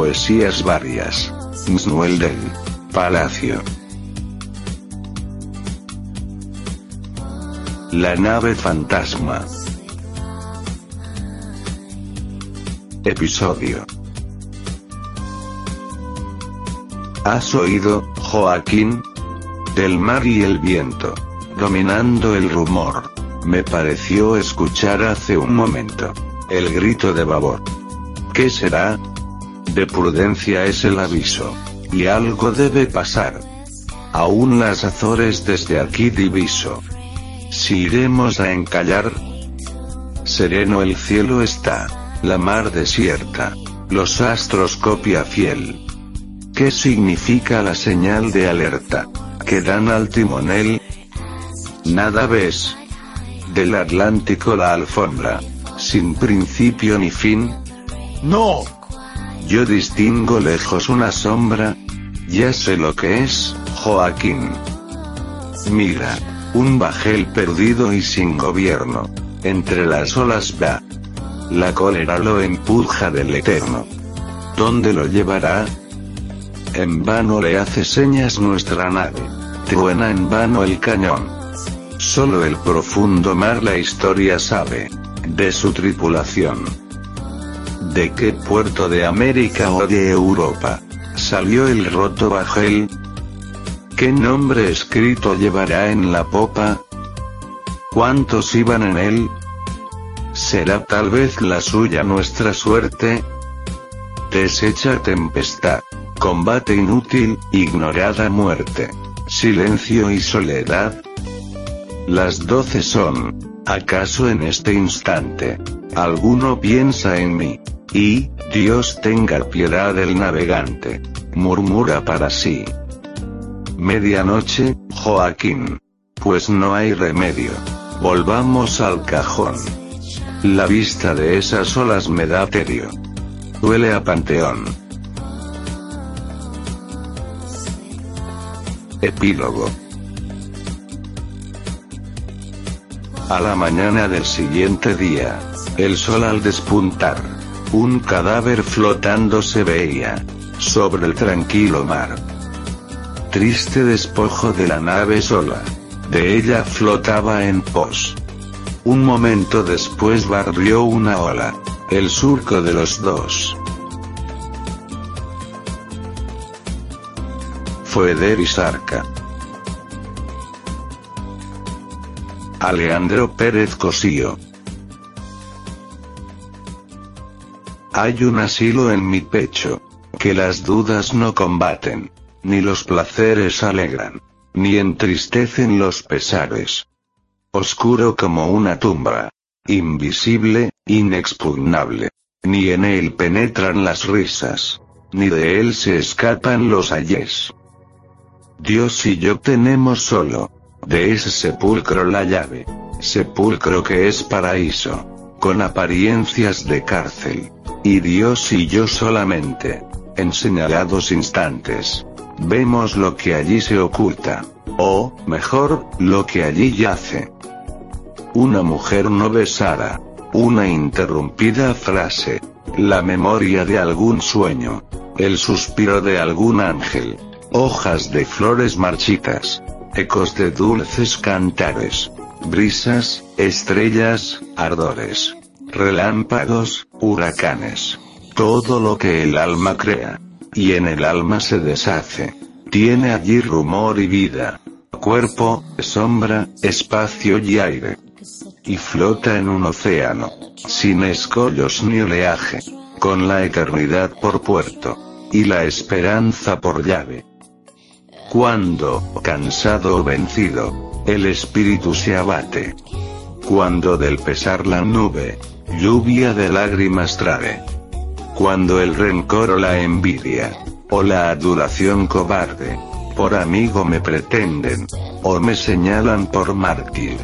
Poesías varias. Msnuel del Palacio. La nave fantasma. Episodio. ¿Has oído, Joaquín? Del mar y el viento. Dominando el rumor. Me pareció escuchar hace un momento. El grito de babor. ¿Qué será? De prudencia es el aviso. Y algo debe pasar. Aún las Azores desde aquí diviso. Si iremos a encallar. Sereno el cielo está. La mar desierta. Los astros copia fiel. ¿Qué significa la señal de alerta? Que dan al timonel. Nada ves. Del Atlántico la alfombra. Sin principio ni fin. No. Yo distingo lejos una sombra. Ya sé lo que es, Joaquín. Mira. Un bajel perdido y sin gobierno. Entre las olas va. La cólera lo empuja del eterno. ¿Dónde lo llevará? En vano le hace señas nuestra nave. Truena en vano el cañón. Solo el profundo mar la historia sabe. De su tripulación. ¿De qué puerto de América o de Europa? Salió el roto bajel. ¿Qué nombre escrito llevará en la popa? ¿Cuántos iban en él? ¿Será tal vez la suya nuestra suerte? Deshecha tempestad. Combate inútil, ignorada muerte. Silencio y soledad. Las doce son. ¿Acaso en este instante? Alguno piensa en mí. Y, Dios tenga piedad del navegante. Murmura para sí. Medianoche, Joaquín. Pues no hay remedio. Volvamos al cajón. La vista de esas olas me da tedio. Duele a Panteón. Epílogo. A la mañana del siguiente día, el sol al despuntar, un cadáver flotando se veía, sobre el tranquilo mar. Triste despojo de la nave sola. De ella flotaba en pos. Un momento después barrió una ola. El surco de los dos. Fue y Sarca. Alejandro Pérez Cosío. Hay un asilo en mi pecho. Que las dudas no combaten. Ni los placeres alegran. Ni entristecen los pesares. Oscuro como una tumba. Invisible, inexpugnable. Ni en él penetran las risas. Ni de él se escapan los ayes. Dios y yo tenemos solo. De ese sepulcro la llave. Sepulcro que es paraíso. Con apariencias de cárcel. Y Dios y yo solamente. En señalados instantes. Vemos lo que allí se oculta. O, mejor, lo que allí yace. Una mujer no besara. Una interrumpida frase. La memoria de algún sueño. El suspiro de algún ángel. Hojas de flores marchitas. Ecos de dulces cantares. Brisas, estrellas, ardores. Relámpagos, huracanes. Todo lo que el alma crea. Y en el alma se deshace. Tiene allí rumor y vida. Cuerpo, sombra, espacio y aire. Y flota en un océano. Sin escollos ni oleaje. Con la eternidad por puerto. Y la esperanza por llave. Cuando, cansado o vencido, el espíritu se abate. Cuando del pesar la nube, lluvia de lágrimas trae. Cuando el rencor o la envidia, o la adulación cobarde, por amigo me pretenden, o me señalan por mártir.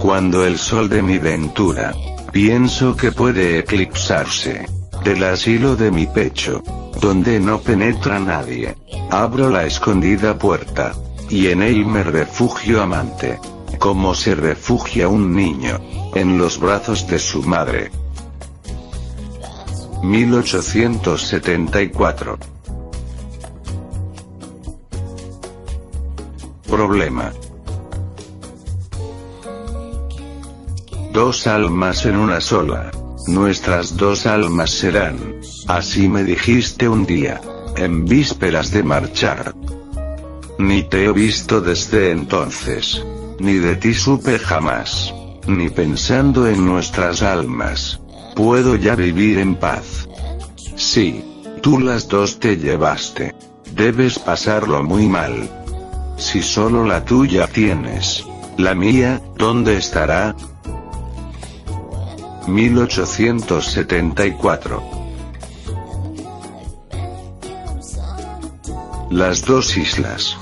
Cuando el sol de mi ventura, pienso que puede eclipsarse, del asilo de mi pecho, donde no penetra nadie, abro la escondida puerta, y en él me refugio amante, como se refugia un niño, en los brazos de su madre. 1874. Problema. Dos almas en una sola. Nuestras dos almas serán. Así me dijiste un día. En vísperas de marchar. Ni te he visto desde entonces. Ni de ti supe jamás. Ni pensando en nuestras almas. Puedo ya vivir en paz. Sí. Tú las dos te llevaste. Debes pasarlo muy mal. Si solo la tuya tienes. La mía, ¿dónde estará? 1874. Las dos islas.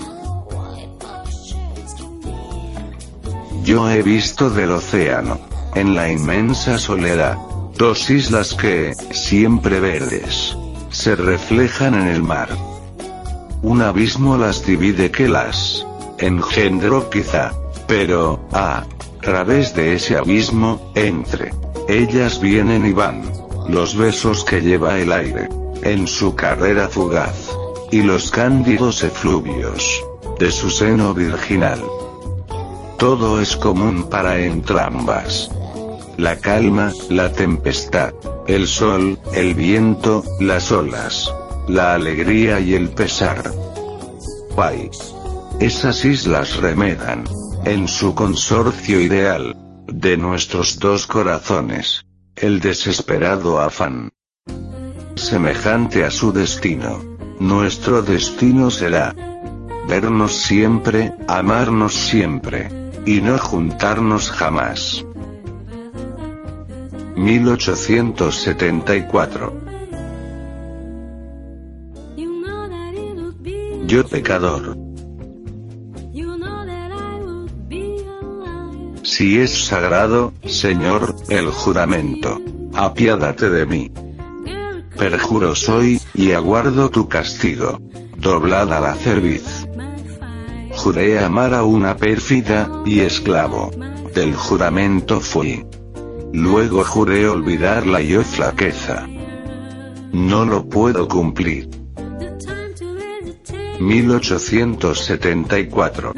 Yo he visto del océano, en la inmensa soledad, dos islas que, siempre verdes, se reflejan en el mar. Un abismo las divide que las engendró quizá, pero, a través de ese abismo, entre ellas vienen y van. Los besos que lleva el aire. En su carrera fugaz. Y los cándidos efluvios. De su seno virginal. Todo es común para entrambas. La calma, la tempestad. El sol, el viento, las olas. La alegría y el pesar. Pay. Esas islas remedan. En su consorcio ideal de nuestros dos corazones. El desesperado afán. Semejante a su destino. Nuestro destino será vernos siempre, amarnos siempre. Y no juntarnos jamás. 1874. Yo pecador. Si es sagrado, Señor, el juramento. Apiádate de mí. Perjuro soy, y aguardo tu castigo. Doblada la cerviz. Juré amar a una pérfida, y esclavo. Del juramento fui. Luego juré olvidarla yo flaqueza. No lo puedo cumplir. 1874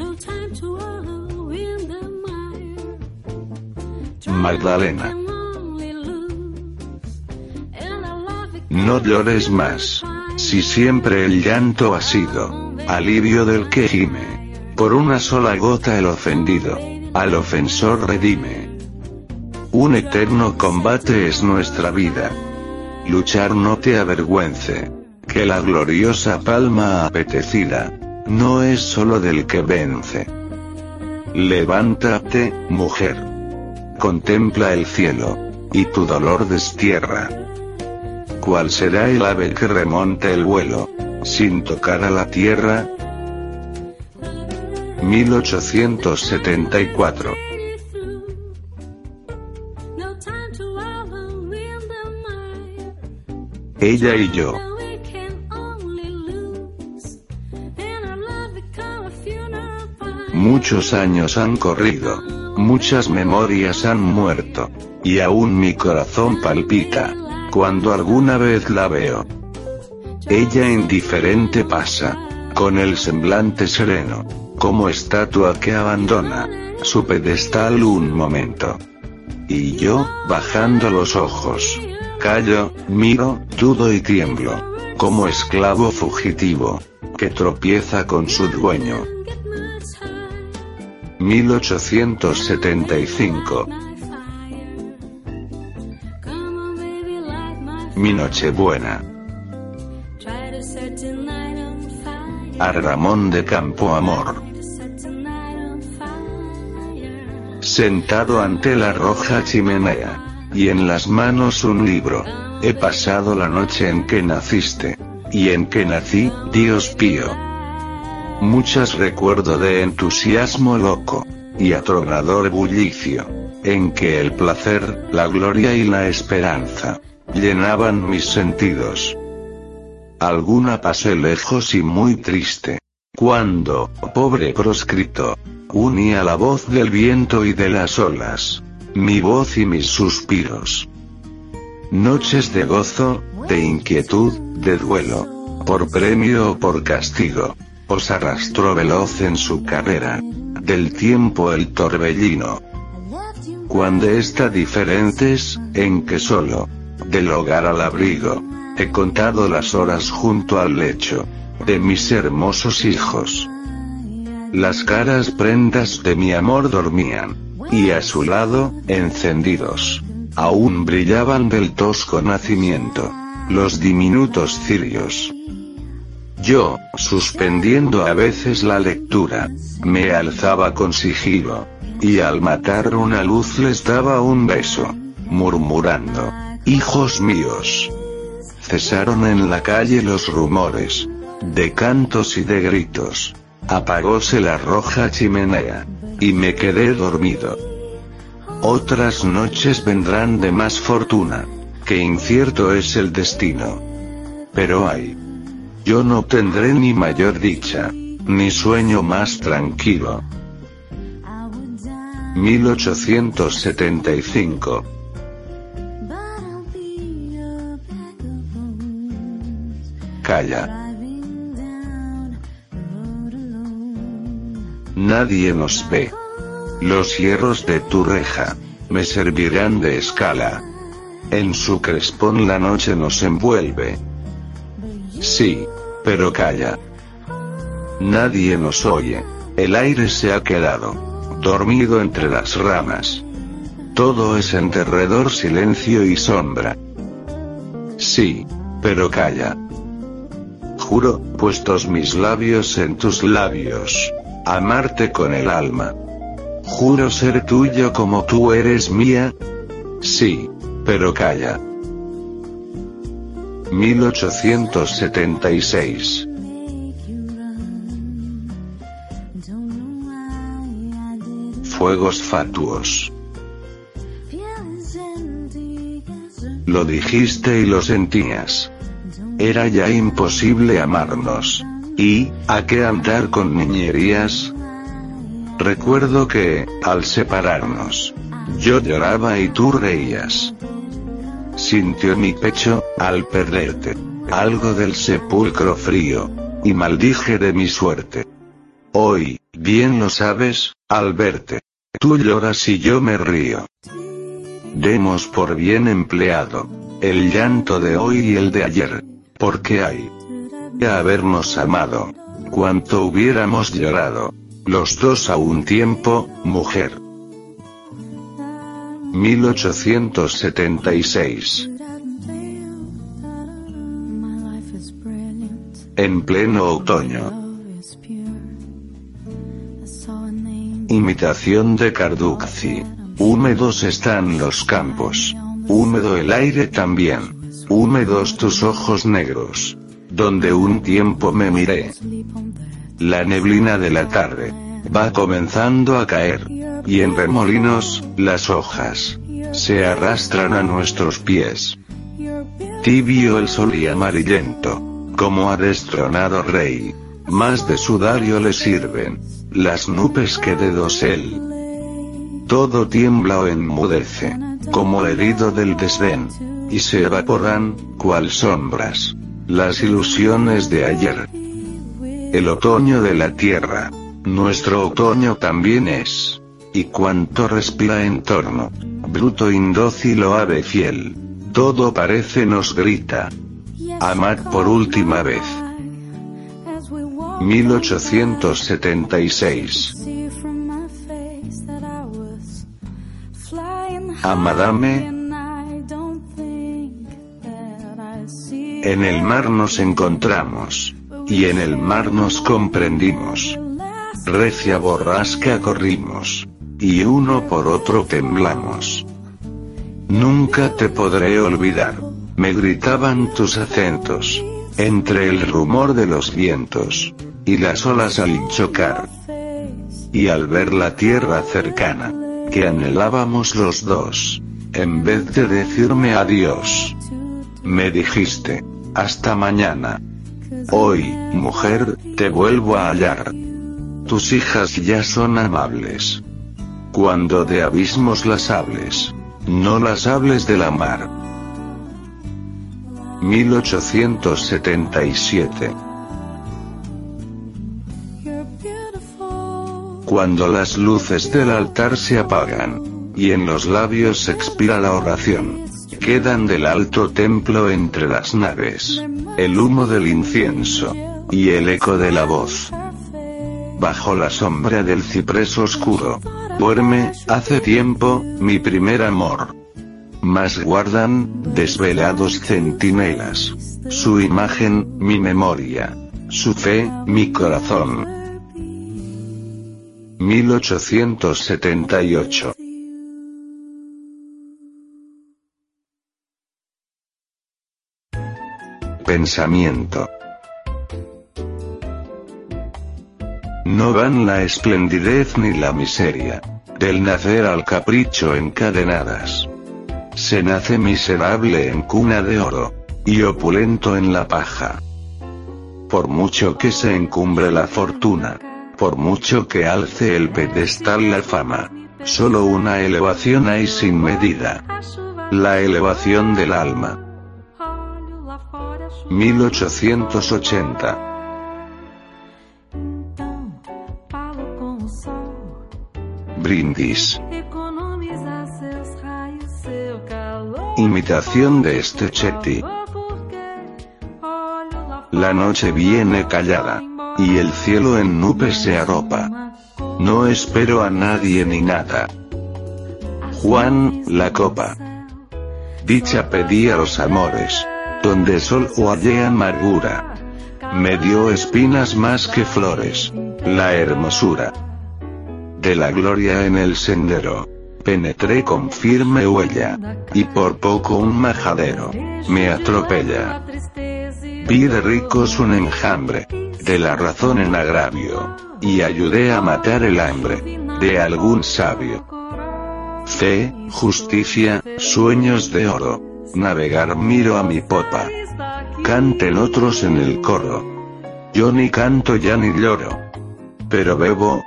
Magdalena. No llores más. Si siempre el llanto ha sido alivio del que gime. Por una sola gota el ofendido. Al ofensor redime. Un eterno combate es nuestra vida. Luchar no te avergüence. Que la gloriosa palma apetecida no es solo del que vence. Levántate, mujer contempla el cielo. Y tu dolor destierra. ¿Cuál será el ave que remonte el vuelo? Sin tocar a la tierra. 1874. Ella y yo. Muchos años han corrido. Muchas memorias han muerto. Y aún mi corazón palpita. Cuando alguna vez la veo. Ella indiferente pasa. Con el semblante sereno. Como estatua que abandona. Su pedestal un momento. Y yo, bajando los ojos. Callo, miro, dudo y tiemblo. Como esclavo fugitivo. Que tropieza con su dueño 1875. Mi Nochebuena. A Ramón de Campo Amor. Sentado ante la roja chimenea. Y en las manos un libro. He pasado la noche en que naciste. Y en que nací, Dios pío. Muchas recuerdo de entusiasmo loco. Y atronador bullicio. En que el placer, la gloria y la esperanza. Llenaban mis sentidos. Alguna pasé lejos y muy triste. Cuando, pobre proscrito, unía la voz del viento y de las olas. Mi voz y mis suspiros. Noches de gozo, de inquietud, de duelo. Por premio o por castigo. Os arrastró veloz en su carrera. Del tiempo el torbellino. Cuando está diferentes, en que solo, del hogar al abrigo, he contado las horas junto al lecho, de mis hermosos hijos. Las caras prendas de mi amor dormían, y a su lado, encendidos, aún brillaban del tosco nacimiento, los diminutos cirios. Yo, suspendiendo a veces la lectura, me alzaba con sigilo, y al matar una luz les daba un beso, murmurando, hijos míos. Cesaron en la calle los rumores, de cantos y de gritos. Apagóse la roja chimenea, y me quedé dormido. Otras noches vendrán de más fortuna, que incierto es el destino. Pero hay, yo no tendré ni mayor dicha, ni sueño más tranquilo. 1875 Calla. Nadie nos ve. Los hierros de tu reja, me servirán de escala. En su crespón la noche nos envuelve, Sí. Pero calla. Nadie nos oye. El aire se ha quedado. Dormido entre las ramas. Todo es enterredor silencio y sombra. Sí. Pero calla. Juro, puestos mis labios en tus labios. Amarte con el alma. Juro ser tuyo como tú eres mía. Sí. Pero calla. 1876. Fuegos fatuos. Lo dijiste y lo sentías. Era ya imposible amarnos. ¿Y, a qué andar con niñerías? Recuerdo que, al separarnos, yo lloraba y tú reías sintió mi pecho, al perderte, algo del sepulcro frío, y maldije de mi suerte. Hoy, bien lo sabes, al verte, tú lloras y yo me río. Demos por bien empleado, el llanto de hoy y el de ayer, porque hay que habernos amado, cuanto hubiéramos llorado, los dos a un tiempo, mujer. 1876. En pleno otoño. Imitación de Carducci. Húmedos están los campos. Húmedo el aire también. Húmedos tus ojos negros. Donde un tiempo me miré. La neblina de la tarde. Va comenzando a caer y en remolinos, las hojas se arrastran a nuestros pies. Tibio el sol y amarillento, como a destronado rey. Más de sudario le sirven las nubes que de dosel. Todo tiembla o enmudece, como herido del desdén, y se evaporan, cual sombras, las ilusiones de ayer. El otoño de la tierra, nuestro otoño también es y cuanto respira en torno. Bruto indócil o ave fiel. Todo parece nos grita. Amad por última vez. 1876. Amadame. En el mar nos encontramos. Y en el mar nos comprendimos. Recia borrasca corrimos y uno por otro temblamos. Nunca te podré olvidar, me gritaban tus acentos, entre el rumor de los vientos, y las olas al chocar. Y al ver la tierra cercana, que anhelábamos los dos, en vez de decirme adiós, me dijiste, hasta mañana. Hoy, mujer, te vuelvo a hallar. Tus hijas ya son amables. Cuando de abismos las hables, no las hables de la mar. 1877. Cuando las luces del altar se apagan, y en los labios expira la oración, quedan del alto templo entre las naves, el humo del incienso, y el eco de la voz. Bajo la sombra del ciprés oscuro, duerme, hace tiempo, mi primer amor. Mas guardan, desvelados centinelas, su imagen, mi memoria, su fe, mi corazón. 1878 Pensamiento No van la esplendidez ni la miseria. Del nacer al capricho encadenadas. Se nace miserable en cuna de oro. Y opulento en la paja. Por mucho que se encumbre la fortuna. Por mucho que alce el pedestal la fama. Solo una elevación hay sin medida. La elevación del alma. 1880 brindis. Imitación de este Chetty. La noche viene callada. Y el cielo en nubes se arropa. No espero a nadie ni nada. Juan, la copa. Dicha pedí a los amores. Donde sol o hallé amargura. Me dio espinas más que flores. La hermosura de la gloria en el sendero. Penetré con firme huella. Y por poco un majadero. Me atropella. Vi de ricos un enjambre. De la razón en agravio. Y ayudé a matar el hambre. De algún sabio. Fe, justicia, sueños de oro. Navegar miro a mi popa. Canten otros en el coro. Yo ni canto ya ni lloro. Pero bebo,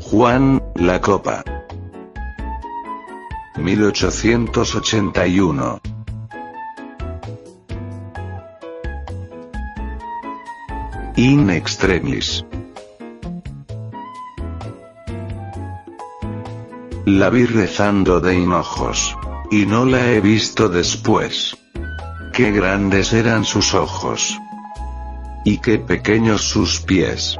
Juan, la Copa. 1881. In extremis. La vi rezando de hinojos. Y no la he visto después. Qué grandes eran sus ojos. Y qué pequeños sus pies.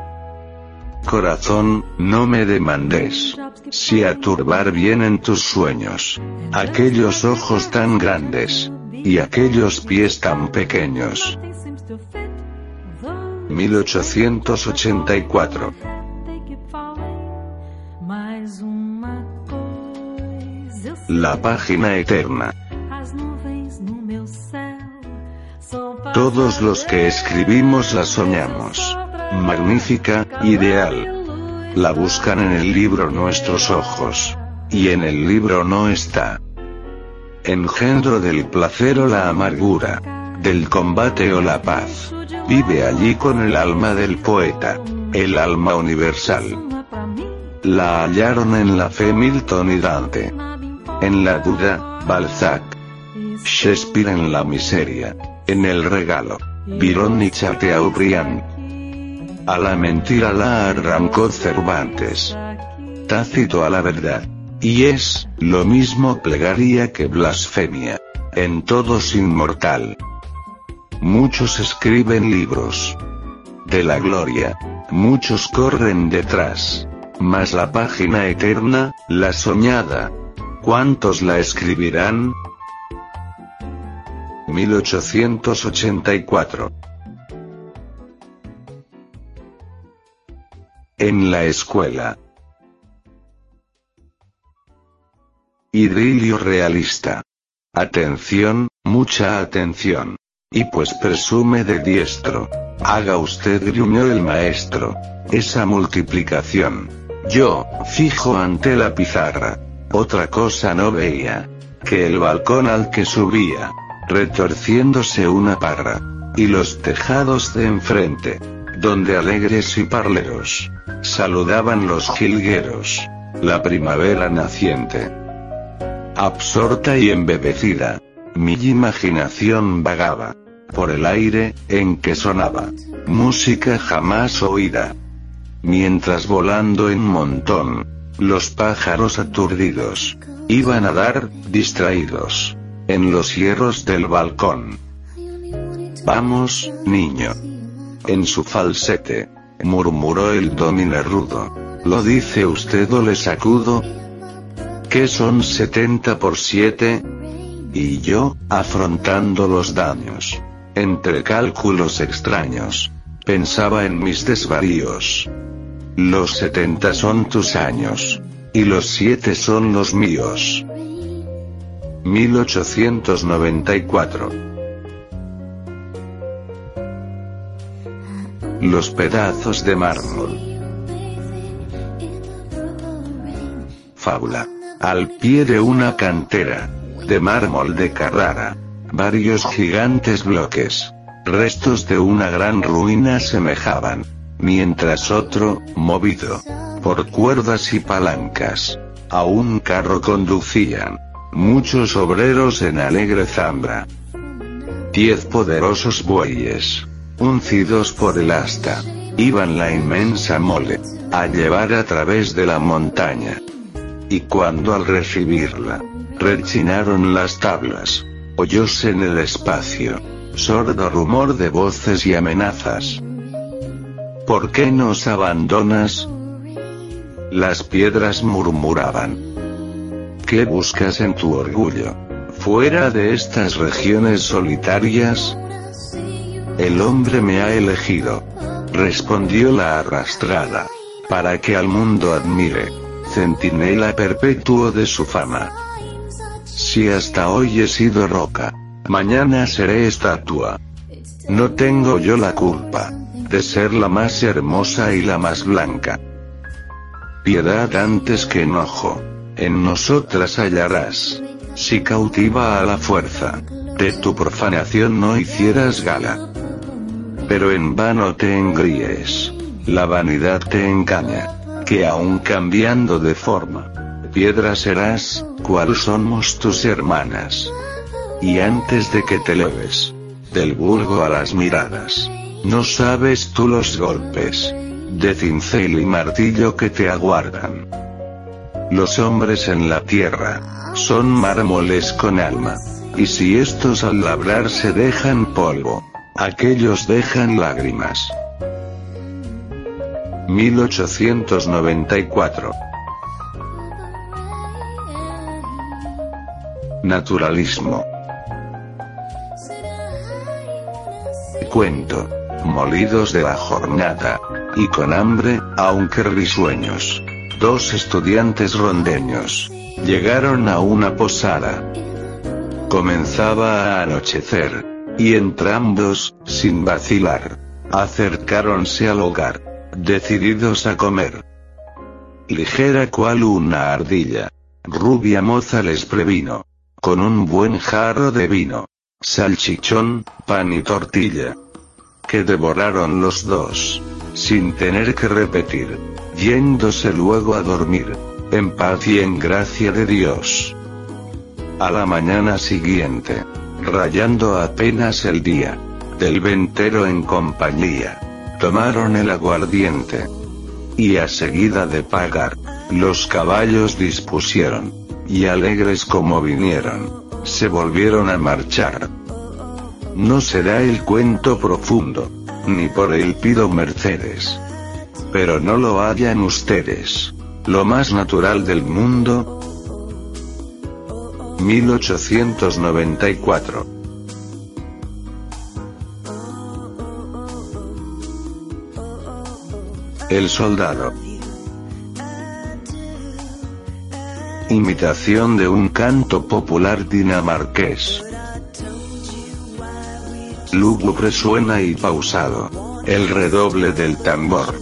Corazón, no me demandes. Si a turbar vienen tus sueños. Aquellos ojos tan grandes. Y aquellos pies tan pequeños. 1884. La página eterna. Todos los que escribimos la soñamos magnífica, ideal. La buscan en el libro nuestros ojos. Y en el libro no está. Engendro del placer o la amargura. Del combate o la paz. Vive allí con el alma del poeta. El alma universal. La hallaron en la fe Milton y Dante. En la duda, Balzac. Shakespeare en la miseria. En el regalo. Byron y Chateaubriand. A la mentira la arrancó Cervantes. Tácito a la verdad. Y es, lo mismo plegaria que blasfemia. En todos inmortal. Muchos escriben libros. De la gloria. Muchos corren detrás. Mas la página eterna, la soñada. ¿Cuántos la escribirán? 1884 En la escuela. Idilio realista. Atención, mucha atención. Y pues presume de diestro. Haga usted gruñó el maestro. Esa multiplicación. Yo, fijo ante la pizarra. Otra cosa no veía. Que el balcón al que subía. Retorciéndose una parra. Y los tejados de enfrente donde alegres y parleros saludaban los jilgueros. La primavera naciente. Absorta y embebecida, mi imaginación vagaba. por el aire, en que sonaba música jamás oída. Mientras volando en montón, los pájaros aturdidos, iban a dar, distraídos, en los hierros del balcón. Vamos, niño. En su falsete, murmuró el domine rudo. ¿Lo dice usted o le sacudo? ¿Qué son 70 por 7? Y yo, afrontando los daños. Entre cálculos extraños. Pensaba en mis desvaríos. Los 70 son tus años. Y los 7 son los míos. 1894. Los pedazos de mármol. Fábula. Al pie de una cantera. De mármol de Carrara. Varios gigantes bloques. Restos de una gran ruina semejaban. Mientras otro, movido. Por cuerdas y palancas. A un carro conducían. Muchos obreros en alegre zambra. Diez poderosos bueyes. Uncidos por el asta. Iban la inmensa mole. A llevar a través de la montaña. Y cuando al recibirla, rechinaron las tablas. Oyóse en el espacio. Sordo rumor de voces y amenazas. ¿Por qué nos abandonas? Las piedras murmuraban. ¿Qué buscas en tu orgullo? Fuera de estas regiones solitarias, el hombre me ha elegido. Respondió la arrastrada. Para que al mundo admire. Centinela perpetuo de su fama. Si hasta hoy he sido roca. Mañana seré estatua. No tengo yo la culpa. De ser la más hermosa y la más blanca. Piedad antes que enojo en nosotras hallarás. Si cautiva a la fuerza, de tu profanación no hicieras gala. Pero en vano te engríes. La vanidad te engaña. Que aun cambiando de forma, piedra serás, cual somos tus hermanas. Y antes de que te leves, del vulgo a las miradas, no sabes tú los golpes, de cincel y martillo que te aguardan. Los hombres en la tierra, son mármoles con alma. Y si estos al labrar se dejan polvo, aquellos dejan lágrimas. 1894 Naturalismo Cuento. Molidos de la jornada. Y con hambre, aunque risueños. Dos estudiantes rondeños. Llegaron a una posada. Comenzaba a anochecer. Y entrambos, sin vacilar, acercáronse al hogar. Decididos a comer. Ligera cual una ardilla. Rubia moza les previno. Con un buen jarro de vino. Salchichón, pan y tortilla. Que devoraron los dos. Sin tener que repetir yéndose luego a dormir, en paz y en gracia de Dios. A la mañana siguiente, rayando apenas el día, del ventero en compañía, tomaron el aguardiente. Y a seguida de pagar, los caballos dispusieron, y alegres como vinieron, se volvieron a marchar. No será el cuento profundo, ni por él pido mercedes pero no lo hayan ustedes. Lo más natural del mundo. 1894. El soldado. Imitación de un canto popular dinamarqués. Lúgubre suena y pausado. El redoble del tambor.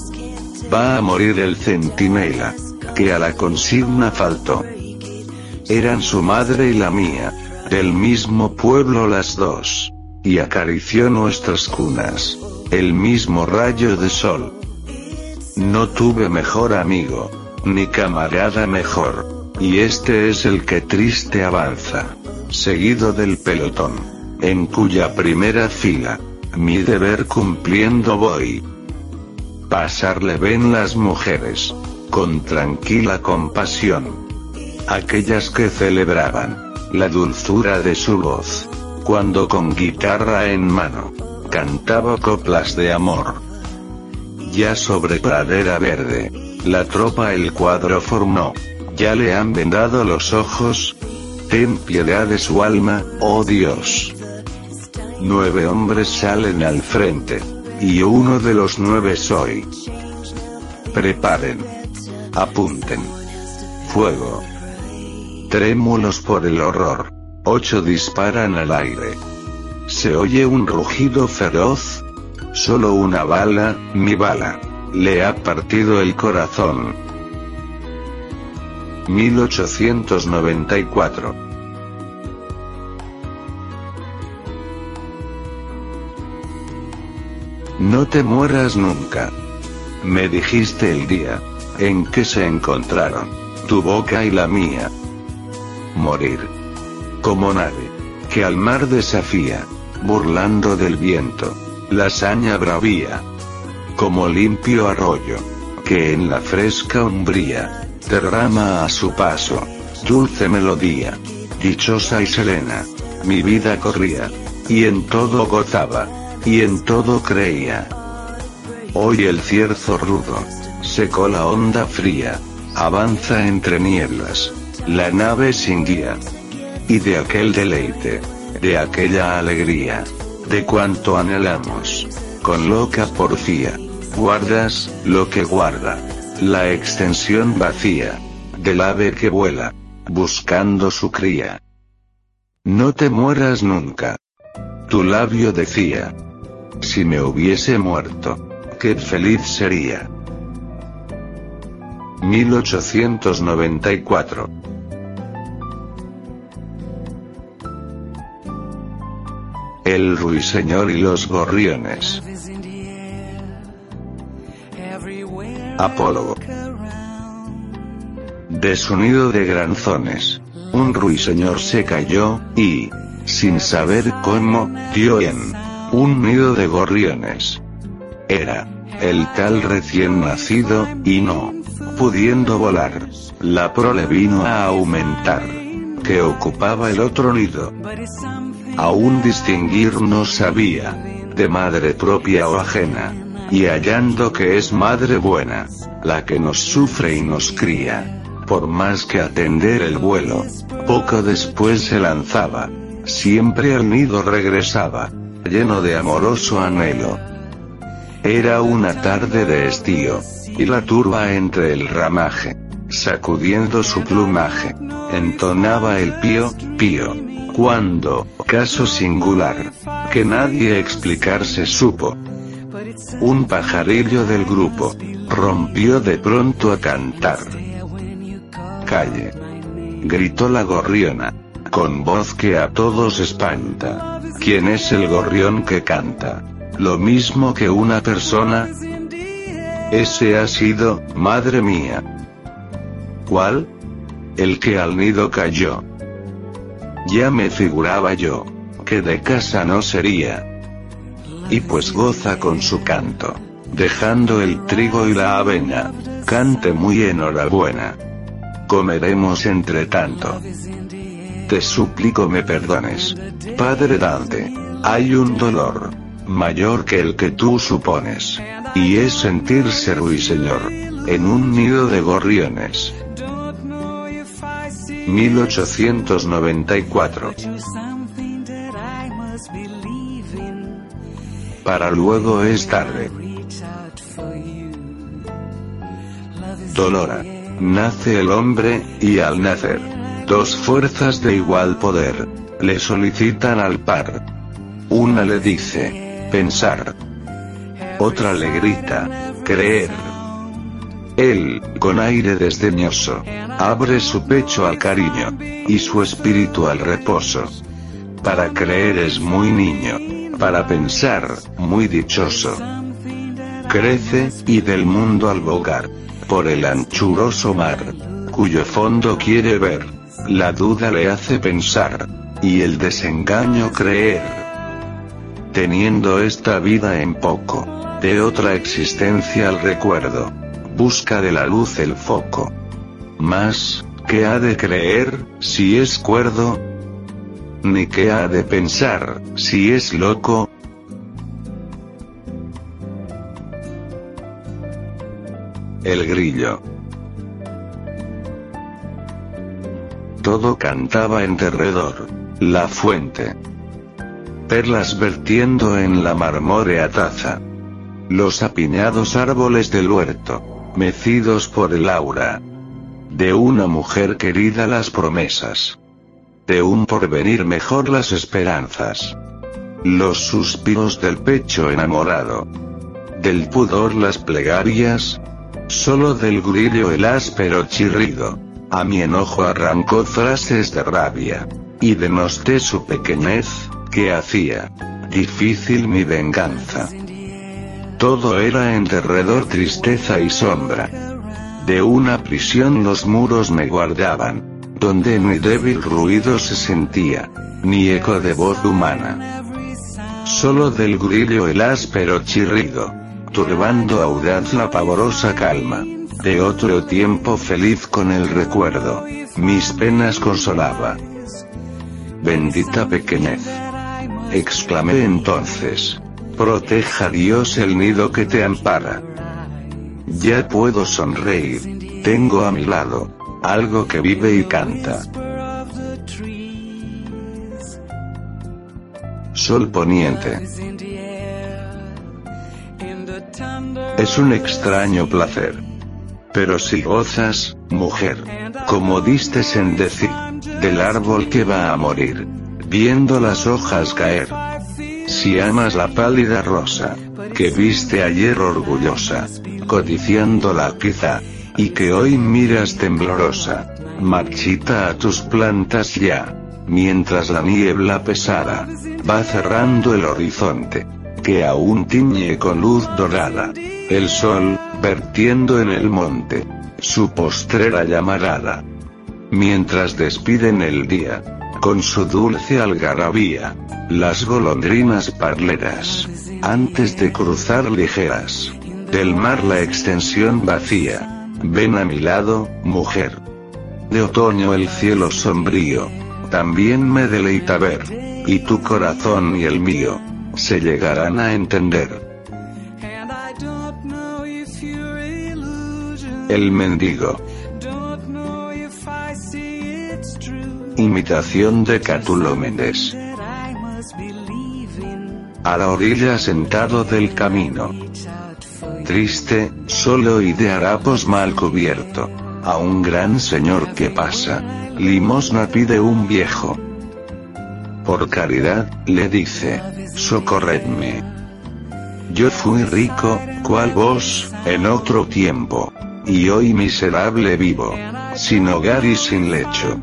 Va a morir el centinela. Que a la consigna faltó. Eran su madre y la mía. Del mismo pueblo las dos. Y acarició nuestras cunas. El mismo rayo de sol. No tuve mejor amigo. Ni camarada mejor. Y este es el que triste avanza. Seguido del pelotón. En cuya primera fila, mi deber cumpliendo voy. Pasarle ven las mujeres, con tranquila compasión. Aquellas que celebraban, la dulzura de su voz, cuando con guitarra en mano, cantaba coplas de amor. Ya sobre pradera verde, la tropa el cuadro formó, ya le han vendado los ojos, ten piedad de su alma, oh Dios. Nueve hombres salen al frente, y uno de los nueve soy. Preparen. Apunten. Fuego. Trémulos por el horror. Ocho disparan al aire. Se oye un rugido feroz. Solo una bala, mi bala, le ha partido el corazón. 1894 No te mueras nunca. Me dijiste el día en que se encontraron tu boca y la mía. Morir. Como nave que al mar desafía, burlando del viento, la saña bravía. Como limpio arroyo que en la fresca umbría derrama a su paso dulce melodía. Dichosa y serena, mi vida corría, y en todo gozaba y en todo creía. Hoy el cierzo rudo, secó la onda fría, avanza entre nieblas, la nave sin guía. Y de aquel deleite, de aquella alegría, de cuanto anhelamos, con loca porfía, guardas, lo que guarda, la extensión vacía, del ave que vuela, buscando su cría. No te mueras nunca. Tu labio decía, si me hubiese muerto, qué feliz sería. 1894 El ruiseñor y los gorriones. Apólogo. De su nido de granzones, un ruiseñor se cayó, y, sin saber cómo, dio en un nido de gorriones. Era el tal recién nacido, y no pudiendo volar, la prole vino a aumentar, que ocupaba el otro nido. Aún distinguir no sabía, de madre propia o ajena, y hallando que es madre buena, la que nos sufre y nos cría, por más que atender el vuelo, poco después se lanzaba, siempre al nido regresaba, lleno de amoroso anhelo. Era una tarde de estío, y la turba entre el ramaje, sacudiendo su plumaje, entonaba el pío, pío, cuando, caso singular, que nadie explicarse supo. Un pajarillo del grupo, rompió de pronto a cantar. Calle. Gritó la gorriona, con voz que a todos espanta. ¿Quién es el gorrión que canta? Lo mismo que una persona. Ese ha sido, madre mía. ¿Cuál? El que al nido cayó. Ya me figuraba yo, que de casa no sería. Y pues goza con su canto, dejando el trigo y la avena, cante muy enhorabuena. Comeremos entre tanto. Te suplico me perdones. Padre Dante. Hay un dolor. Mayor que el que tú supones. Y es sentirse ruiseñor. En un nido de gorriones. 1894. Para luego es tarde. Dolora. Nace el hombre, y al nacer Dos fuerzas de igual poder, le solicitan al par. Una le dice, pensar. Otra le grita, creer. Él, con aire desdeñoso, abre su pecho al cariño, y su espíritu al reposo. Para creer es muy niño, para pensar, muy dichoso. Crece, y del mundo al bogar, por el anchuroso mar, cuyo fondo quiere ver. La duda le hace pensar. y el desengaño creer. Teniendo esta vida en poco, de otra existencia al recuerdo, busca de la luz el foco. Más, ¿qué ha de creer, si es cuerdo? Ni qué ha de pensar, si es loco, El grillo. Todo cantaba en derredor. La fuente. Perlas vertiendo en la marmórea taza. Los apiñados árboles del huerto, mecidos por el aura. De una mujer querida las promesas. De un porvenir mejor las esperanzas. Los suspiros del pecho enamorado. Del pudor las plegarias, Solo del grillo el áspero chirrido. A mi enojo arrancó frases de rabia. Y denosté su pequeñez, que hacía difícil mi venganza. Todo era en derredor tristeza y sombra. De una prisión los muros me guardaban, donde ni débil ruido se sentía, ni eco de voz humana. Solo del grillo el áspero chirrido turbando audaz la pavorosa calma. De otro tiempo feliz con el recuerdo, mis penas consolaba. Bendita pequeñez. Exclamé entonces. Proteja Dios el nido que te ampara. Ya puedo sonreír. Tengo a mi lado, algo que vive y canta. Sol poniente. Es un extraño placer. Pero si gozas, mujer, como distes en decir, del árbol que va a morir, viendo las hojas caer. Si amas la pálida rosa, que viste ayer orgullosa, codiciándola quizá, y que hoy miras temblorosa, marchita a tus plantas ya, mientras la niebla pesada, va cerrando el horizonte que aún tiñe con luz dorada. El sol, vertiendo en el monte, su postrera llamarada. Mientras despiden el día, con su dulce algarabía, las golondrinas parleras, antes de cruzar ligeras, del mar la extensión vacía, ven a mi lado, mujer. De otoño el cielo sombrío, también me deleita ver, y tu corazón y el mío, se llegarán a entender. El mendigo. Imitación de Cátulo Méndez. A la orilla sentado del camino. Triste, solo y de harapos mal cubierto. A un gran señor que pasa. Limosna pide un viejo. Por caridad, le dice, socorredme. Yo fui rico, cual vos, en otro tiempo. Y hoy miserable vivo. Sin hogar y sin lecho.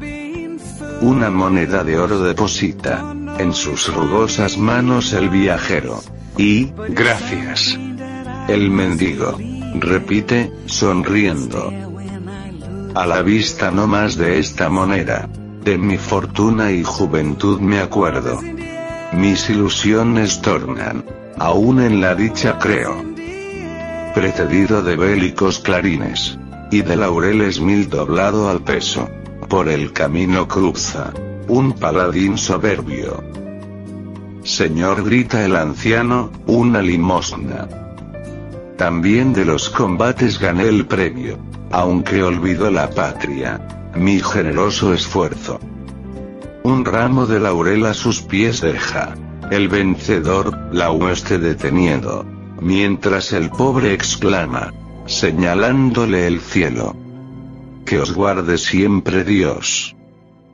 Una moneda de oro deposita. En sus rugosas manos el viajero. Y, gracias. El mendigo. Repite, sonriendo. A la vista no más de esta moneda. De mi fortuna y juventud me acuerdo. Mis ilusiones tornan. Aún en la dicha creo. Precedido de bélicos clarines. Y de laureles mil doblado al peso. Por el camino cruza. Un paladín soberbio. Señor grita el anciano, una limosna. También de los combates gané el premio. Aunque olvidó la patria. Mi generoso esfuerzo. Un ramo de laurel a sus pies deja. El vencedor, la hueste deteniendo. Mientras el pobre exclama, señalándole el cielo. Que os guarde siempre Dios.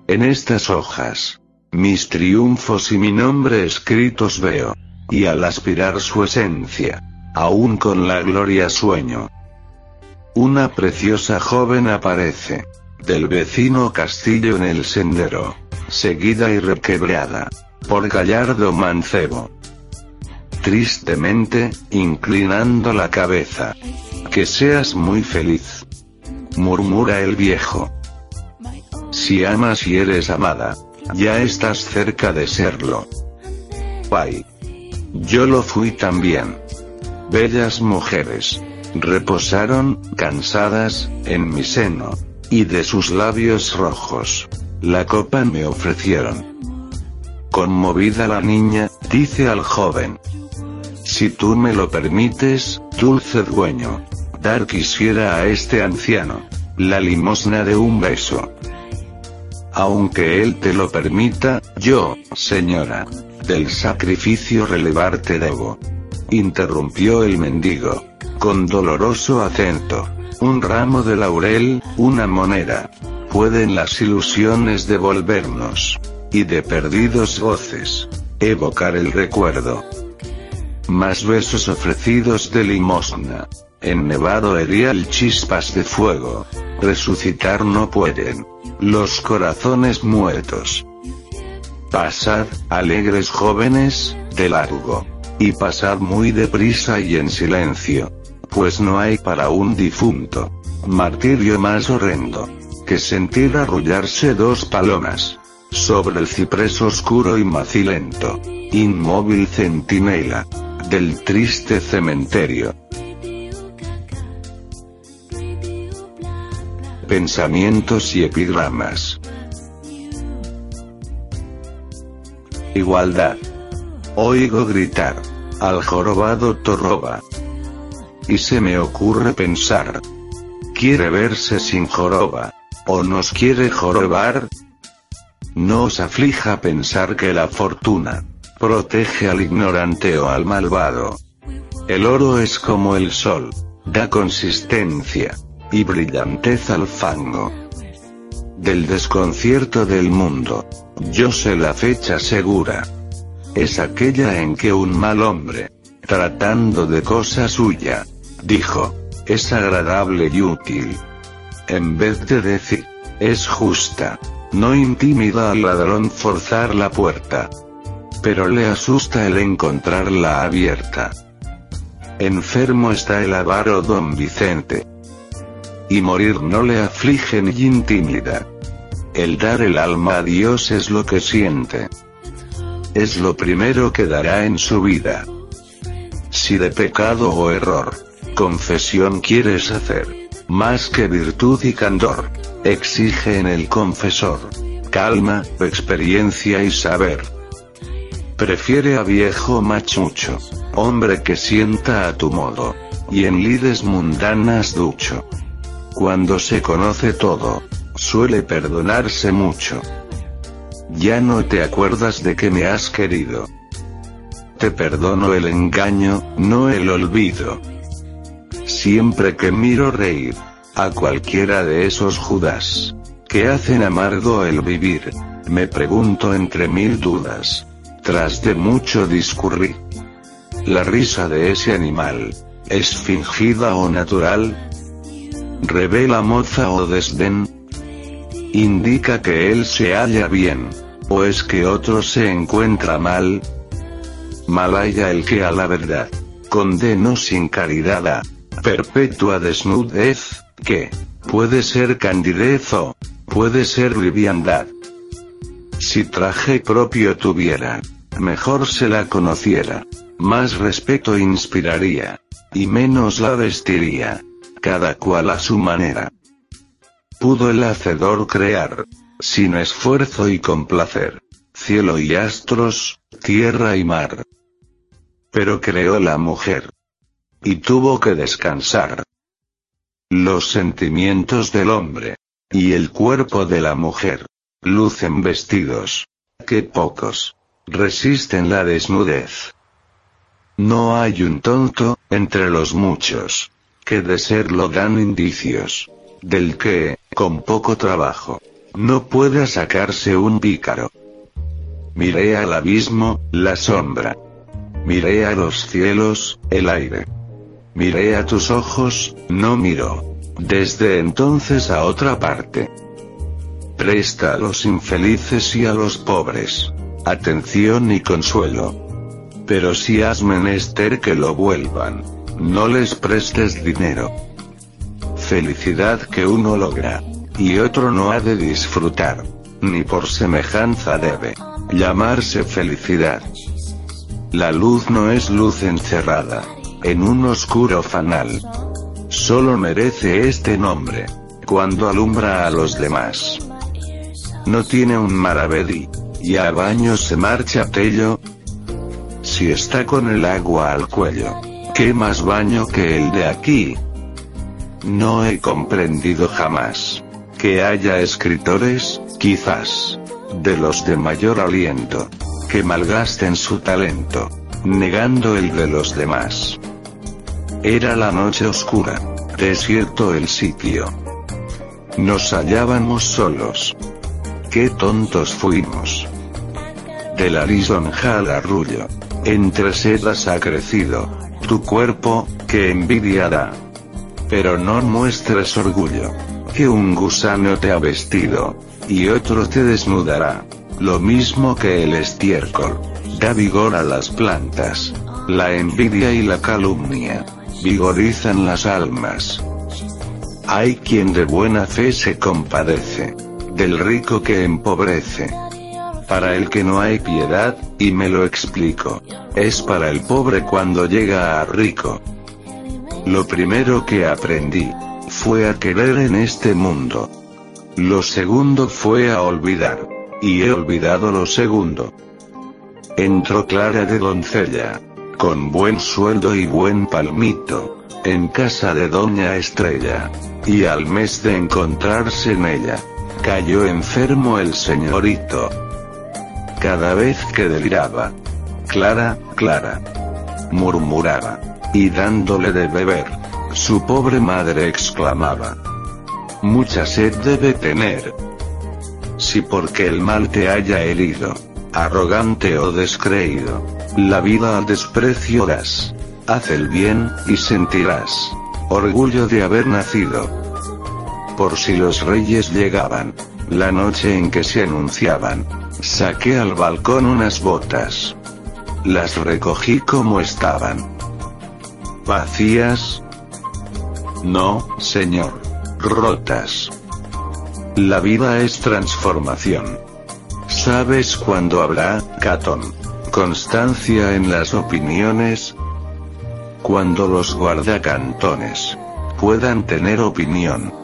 En estas hojas, mis triunfos y mi nombre escritos veo. Y al aspirar su esencia, aún con la gloria sueño. Una preciosa joven aparece. Del vecino castillo en el sendero seguida y requebrada por Gallardo Mancebo. Tristemente, inclinando la cabeza. Que seas muy feliz. Murmura el viejo. Si amas y eres amada, Ya estás cerca de serlo. Ay. Yo lo fui también. Bellas mujeres. Reposaron, cansadas, en mi seno. Y de sus labios rojos. La copa me ofrecieron. Conmovida la niña, dice al joven. Si tú me lo permites, dulce dueño. Dar quisiera a este anciano. La limosna de un beso. Aunque él te lo permita, yo, señora. Del sacrificio relevarte debo. Interrumpió el mendigo. Con doloroso acento. Un ramo de laurel, una moneda. Pueden las ilusiones devolvernos. Y de perdidos goces. Evocar el recuerdo. Más besos ofrecidos de limosna. En nevado erial chispas de fuego. Resucitar no pueden. Los corazones muertos. Pasad, alegres jóvenes, de largo. Y pasad muy deprisa y en silencio. Pues no hay para un difunto. Martirio más horrendo. Que sentir arrullarse dos palomas. Sobre el ciprés oscuro y macilento. Inmóvil centinela. Del triste cementerio. Pensamientos y epigramas. Igualdad. Oigo gritar. Al jorobado torroba. Y se me ocurre pensar. ¿Quiere verse sin joroba? ¿O nos quiere jorobar? No os aflija pensar que la fortuna protege al ignorante o al malvado. El oro es como el sol, da consistencia y brillantez al fango. Del desconcierto del mundo, yo sé la fecha segura. Es aquella en que un mal hombre, tratando de cosa suya, dijo, es agradable y útil. En vez de decir, es justa, no intimida al ladrón forzar la puerta. Pero le asusta el encontrarla abierta. Enfermo está el avaro don Vicente. Y morir no le aflige ni intimida. El dar el alma a Dios es lo que siente. Es lo primero que dará en su vida. Si de pecado o error, confesión quieres hacer, más que virtud y candor, exige en el confesor, calma, experiencia y saber. Prefiere a viejo machucho, hombre que sienta a tu modo, y en lides mundanas ducho. Cuando se conoce todo, suele perdonarse mucho. Ya no te acuerdas de que me has querido. Te perdono el engaño, no el olvido. Siempre que miro reír, a cualquiera de esos Judas, que hacen amargo el vivir, me pregunto entre mil dudas. Tras de mucho discurrir, la risa de ese animal, ¿es fingida o natural? ¿Revela moza o desdén? ¿Indica que él se halla bien? ¿O es que otro se encuentra mal? Mal haya el que a la verdad condeno sin caridad a perpetua desnudez, que puede ser candidez o puede ser liviandad. Si traje propio tuviera, mejor se la conociera, más respeto inspiraría, y menos la vestiría, cada cual a su manera. Pudo el hacedor crear, sin esfuerzo y con placer, cielo y astros, tierra y mar. Pero creó la mujer. Y tuvo que descansar. Los sentimientos del hombre. Y el cuerpo de la mujer. Lucen vestidos. Que pocos. Resisten la desnudez. No hay un tonto, entre los muchos. Que de serlo dan indicios. Del que, con poco trabajo, no pueda sacarse un pícaro. Miré al abismo, la sombra. Miré a los cielos, el aire. Miré a tus ojos, no miro. Desde entonces a otra parte. Presta a los infelices y a los pobres. Atención y consuelo. Pero si has menester que lo vuelvan, no les prestes dinero. Felicidad que uno logra, y otro no ha de disfrutar. ni por semejanza debe llamarse felicidad. La luz no es luz encerrada en un oscuro fanal. Solo merece este nombre cuando alumbra a los demás. No tiene un maravedí, y a baño se marcha Tello. Si está con el agua al cuello, ¿qué más baño que el de aquí? No he comprendido jamás que haya escritores, quizás, de los de mayor aliento, que malgasten su talento, negando el de los demás. Era la noche oscura, desierto el sitio. Nos hallábamos solos. Qué tontos fuimos. De la lisonja al arrullo. Entre sedas ha crecido. Tu cuerpo, que envidia da. Pero no muestres orgullo. Que un gusano te ha vestido. Y otro te desnudará. Lo mismo que el estiércol. Da vigor a las plantas. La envidia y la calumnia. Vigorizan las almas. Hay quien de buena fe se compadece. Del rico que empobrece. Para el que no hay piedad, y me lo explico. Es para el pobre cuando llega a rico. Lo primero que aprendí, fue a querer en este mundo. Lo segundo fue a olvidar. Y he olvidado lo segundo. Entró Clara de doncella. Con buen sueldo y buen palmito. En casa de Doña Estrella. Y al mes de encontrarse en ella, cayó enfermo el señorito. Cada vez que deliraba, Clara, Clara, murmuraba, y dándole de beber, su pobre madre exclamaba, mucha sed debe tener. Si porque el mal te haya herido, arrogante o descreído, la vida al desprecio das, haz el bien, y sentirás orgullo de haber nacido. Por si los reyes llegaban, la noche en que se anunciaban, saqué al balcón unas botas. Las recogí como estaban. ¿Vacías? No, señor. Rotas. La vida es transformación. ¿Sabes cuándo habrá, Catón? Constancia en las opiniones, cuando los guardacantones puedan tener opinión.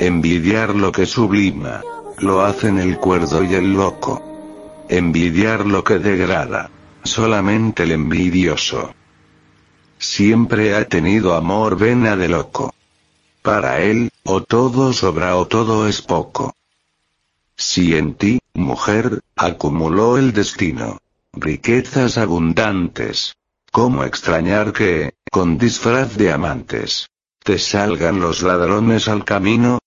Envidiar lo que sublima, lo hacen el cuerdo y el loco. Envidiar lo que degrada, solamente el envidioso. Siempre ha tenido amor vena de loco. Para él, o todo sobra o todo es poco. Si en ti, mujer, acumuló el destino, riquezas abundantes, ¿Cómo extrañar que, con disfraz de amantes, te salgan los ladrones al camino?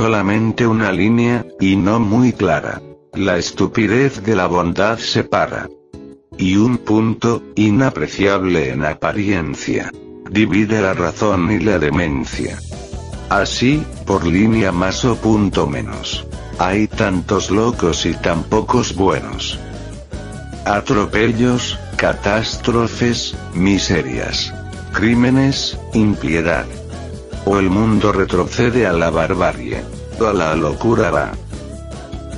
Solamente una línea, y no muy clara. La estupidez de la bondad separa. Y un punto, inapreciable en apariencia. Divide la razón y la demencia. Así, por línea más o punto menos. Hay tantos locos y tan pocos buenos. Atropellos, catástrofes, miserias, crímenes, impiedad. O el mundo retrocede a la barbarie, o a la locura va.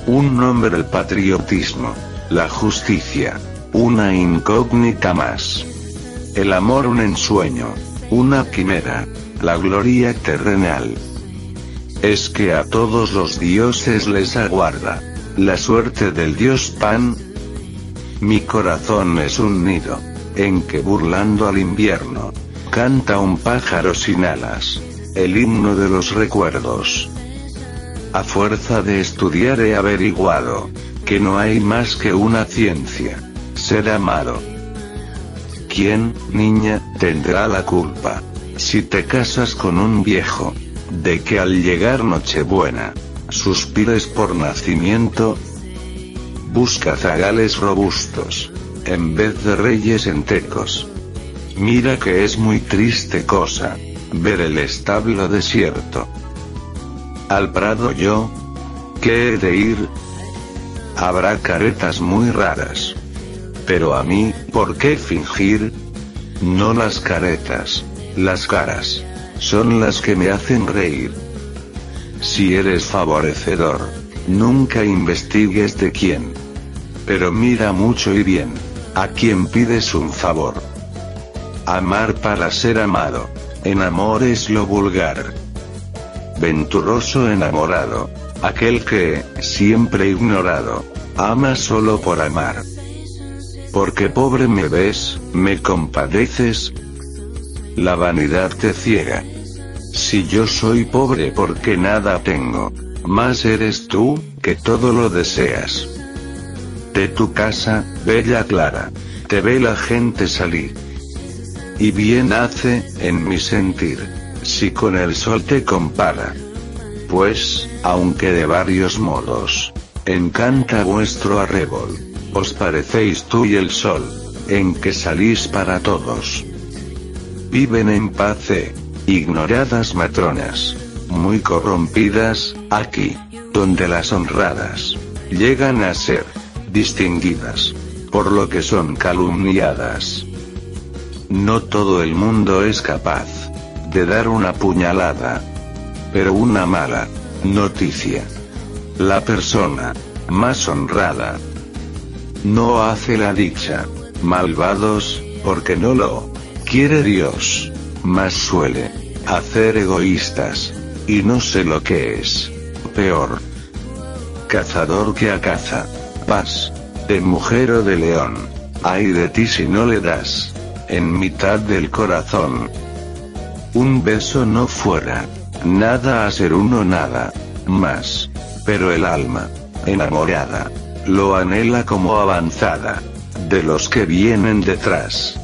Un nombre el patriotismo, la justicia, una incógnita más. El amor un ensueño, una quimera, la gloria terrenal. Es que a todos los dioses les aguarda la suerte del dios Pan, mi corazón es un nido, en que burlando al invierno, canta un pájaro sin alas, el himno de los recuerdos. A fuerza de estudiar he averiguado, que no hay más que una ciencia, ser amado. ¿Quién, niña, tendrá la culpa, si te casas con un viejo, de que al llegar Nochebuena, suspires por nacimiento, Busca zagales robustos. En vez de reyes entecos. Mira que es muy triste cosa. Ver el establo desierto. Al prado yo. ¿Qué he de ir? Habrá caretas muy raras. Pero a mí, ¿por qué fingir? No las caretas. Las caras. Son las que me hacen reír. Si eres favorecedor nunca investigues de quién. Pero mira mucho y bien. A quien pides un favor. Amar para ser amado. En amor es lo vulgar. Venturoso enamorado. Aquel que, siempre ignorado, ama solo por amar. Porque pobre me ves, me compadeces. La vanidad te ciega. Si yo soy pobre porque nada tengo, más eres tú, que todo lo deseas. De tu casa, bella clara, te ve la gente salir. Y bien hace, en mi sentir, si con el sol te compara. Pues, aunque de varios modos, encanta vuestro arrebol, os parecéis tú y el sol, en que salís para todos. Viven en paz, eh, ignoradas matronas, muy corrompidas, aquí, donde las honradas, llegan a ser, distinguidas, por lo que son calumniadas. No todo el mundo es capaz, de dar una puñalada, pero una mala noticia. La persona más honrada no hace la dicha. Malvados, porque no lo quiere Dios. Más suele hacer egoístas. Y no sé lo que es. Peor. Cazador que a caza. Paz. De mujer o de león. Ay de ti si no le das. En mitad del corazón. Un beso no fuera. Nada a ser uno nada. Más. Pero el alma. Enamorada. Lo anhela como avanzada. De los que vienen detrás.